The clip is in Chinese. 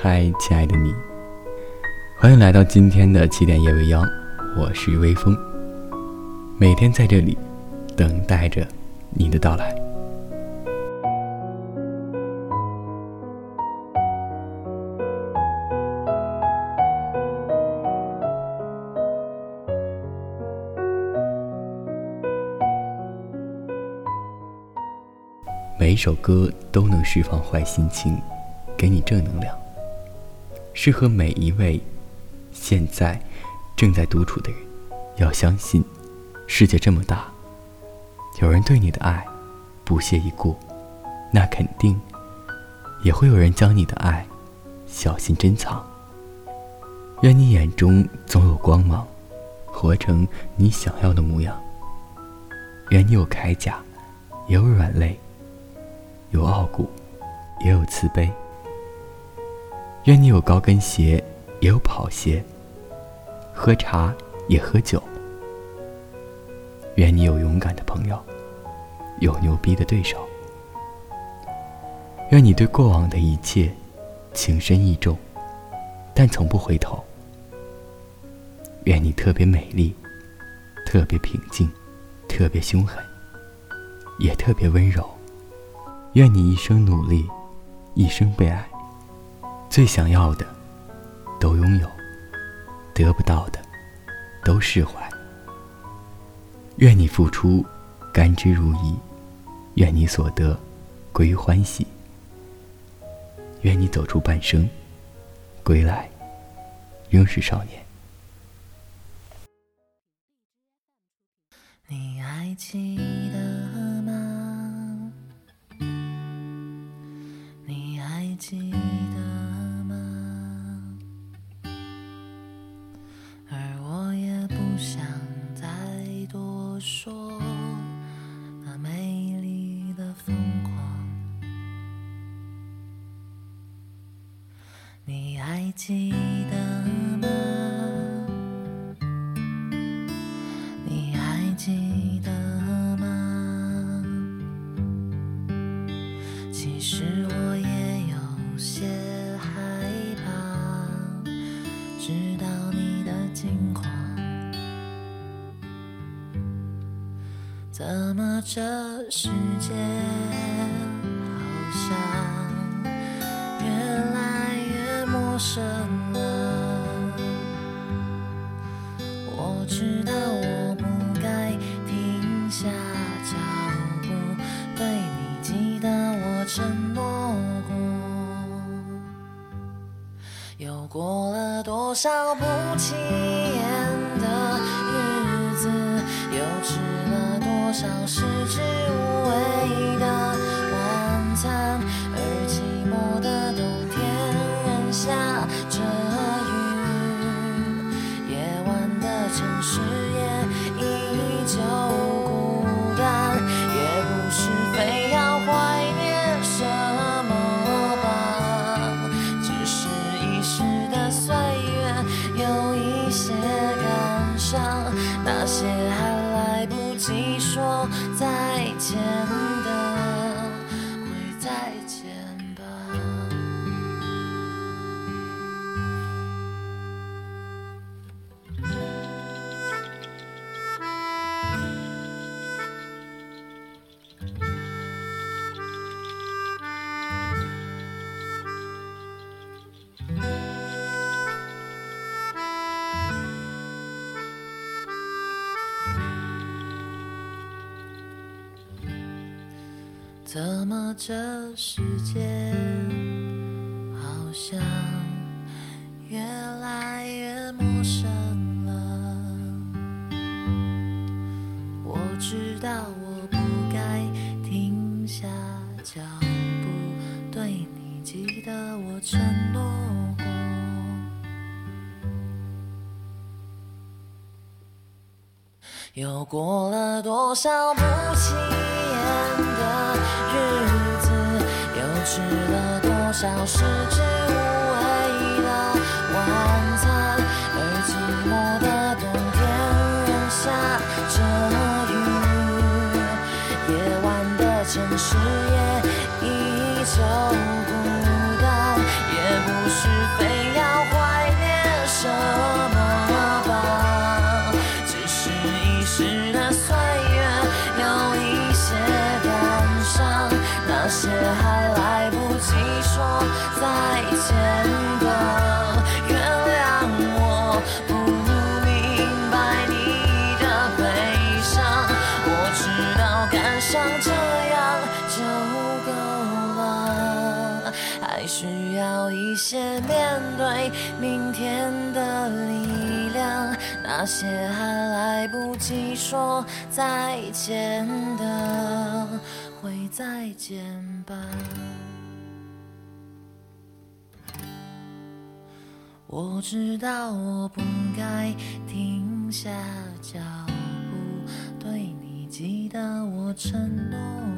嗨，亲爱的你，欢迎来到今天的起点夜未央，我是微风，每天在这里等待着你的到来。每一首歌都能释放坏心情，给你正能量。适合每一位现在正在独处的人，要相信，世界这么大，有人对你的爱不屑一顾，那肯定也会有人将你的爱小心珍藏。愿你眼中总有光芒，活成你想要的模样。愿你有铠甲，也有软肋；有傲骨，也有慈悲。愿你有高跟鞋，也有跑鞋；喝茶也喝酒。愿你有勇敢的朋友，有牛逼的对手。愿你对过往的一切情深意重，但从不回头。愿你特别美丽，特别平静，特别凶狠，也特别温柔。愿你一生努力，一生被爱。最想要的，都拥有；得不到的，都释怀。愿你付出，甘之如饴；愿你所得，归于欢喜。愿你走出半生，归来，仍是少年。你还记得吗？你还记说那美丽的疯狂。你还记怎么这世界好像越来越陌……生了，我知道我不该停下脚步，对你记得我承诺过。又过了多少不起怎么这世界好像越来越陌生了？我知道我不该停下脚步，对你记得我承诺过。又过了多少不起眼的？消失之无味的晚餐？而寂寞的冬天仍下着雨，夜晚的城市还需要一些面对明天的力量。那些还来不及说再见的，会再见吧。我知道我不该停下脚步，对你记得我承诺。